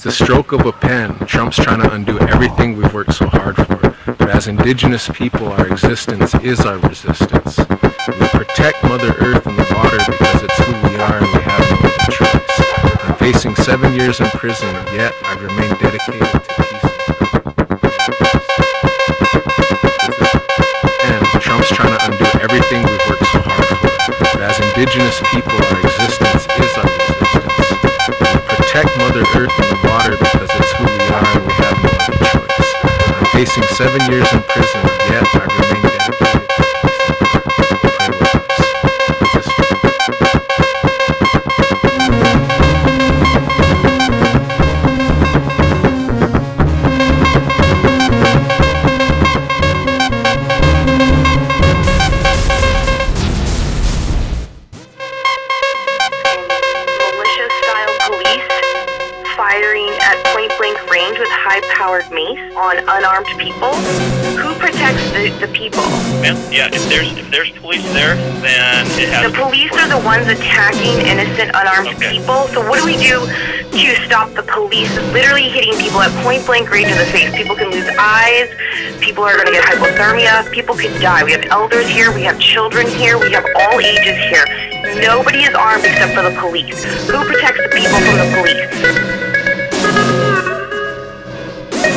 With the stroke of a pen, Trump's trying to undo everything we've worked so hard for. But as indigenous people, our existence is our resistance. We protect Mother Earth and the water because it's who we are and we have no other choice. I'm facing seven years in prison, yet I remain dedicated to peace. And Trump's trying to undo everything we've worked so hard for. But as indigenous people, our existence protect Mother Earth and the water because it's who we are and we have no other choice. I'm facing seven years in prison, yet I the, people? Ma'am, yeah, if there's if there's police there, then it has The police are the ones attacking innocent unarmed Okay. people. So what do we do to stop the police literally hitting people at point-blank range in the face? People can lose eyes. People are going to get hypothermia. People could die. We have elders here. We have children here. We have all ages here. Nobody is armed except for the police. Who protects the people from the police?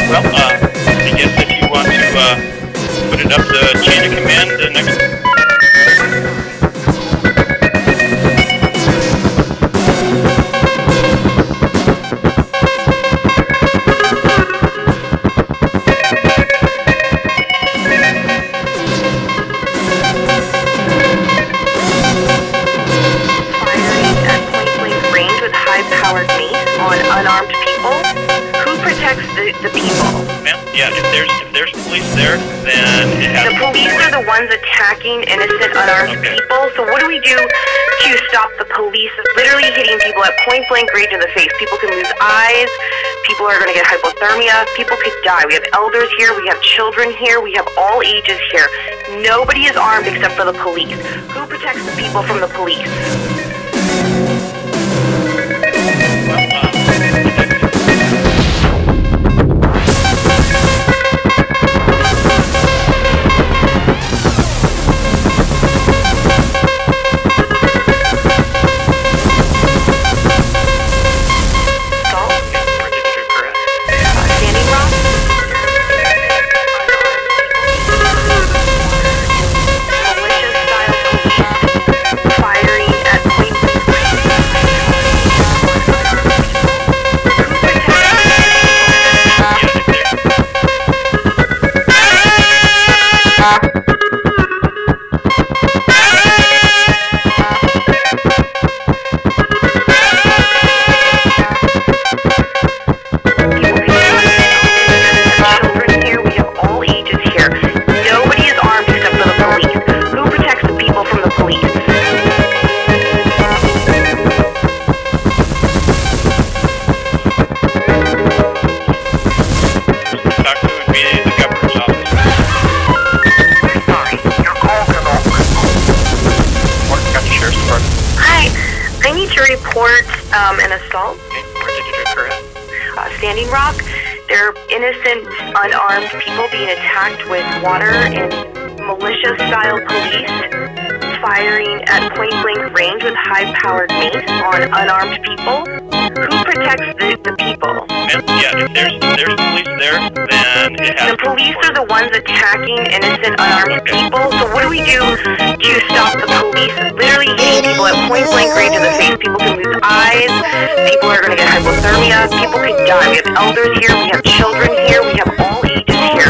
well. Uh, I guess if you want to uh, put it up the chain of command, the next. Firing at point-blank range with high-powered mace on unarmed people. Who protects the, the people? Ma'am, yeah, if there's if there's police there, then it has The police are the ones attacking innocent unarmed Okay. people. So what do we do to stop the police literally hitting people at point blank range in the face? People can lose eyes. People are going to get hypothermia. People could die. We have elders here. We have children here. We have all ages here. Nobody is armed except for the police. Who protects the people from the police? Report um, an assault. Okay, where did it occur? Uh, Standing Rock. They're innocent, unarmed people being attacked with water and militia-style police firing at point-blank range with high-powered mace on unarmed people. Who protects the, the people? Yeah, if there's there's police there, then it has The police are the ones attacking innocent, unarmed people. So what do we do to stop the police literally hitting people at point blank range in the face? People can lose eyes. People are going to get hypothermia. People could die. We have elders here. We have children here. We have all ages here.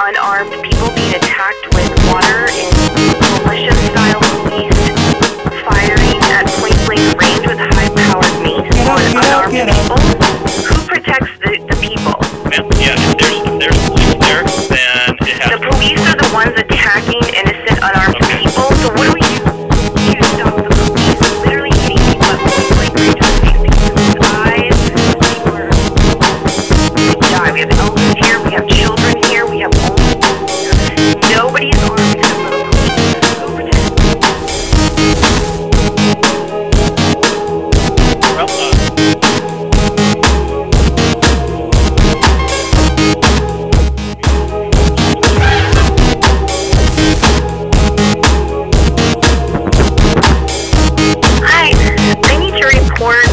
Unarmed people being attacked with water in militia-style police firing at point-blank range with high-powered mace on unarmed people. Who protects the, the people? Ma'am, yeah, if there's, if there's police there, then it has The police are the ones attacking need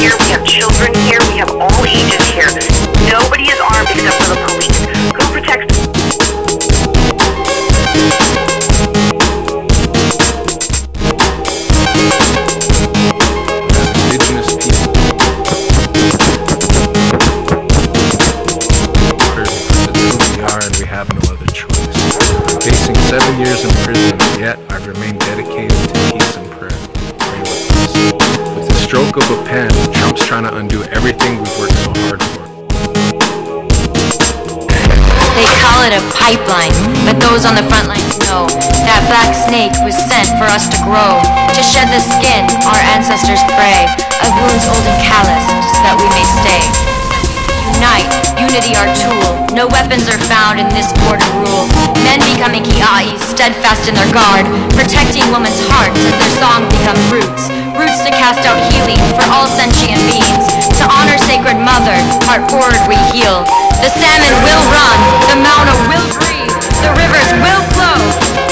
here. We have children here. We have all ages here. Nobody is armed except for the police. Who protects? seven years in prison, yet I've remained dedicated to peace and prayer. With the stroke of a pen, trying to undo everything we've worked so hard for. They call it a pipeline, but those on the front lines know that black snake was sent for us to grow, to shed the skin our ancestors pray, of wounds old and calloused, so that we may stay. Unite, unity our tool. No weapons are found in this border rule. Becoming steadfast in their guard, protecting women's hearts as their song become roots. Roots to cast out healing for all sentient beings. To honor sacred mother, heart forward we heal. The salmon will run, the Mauna will breathe, the rivers will flow.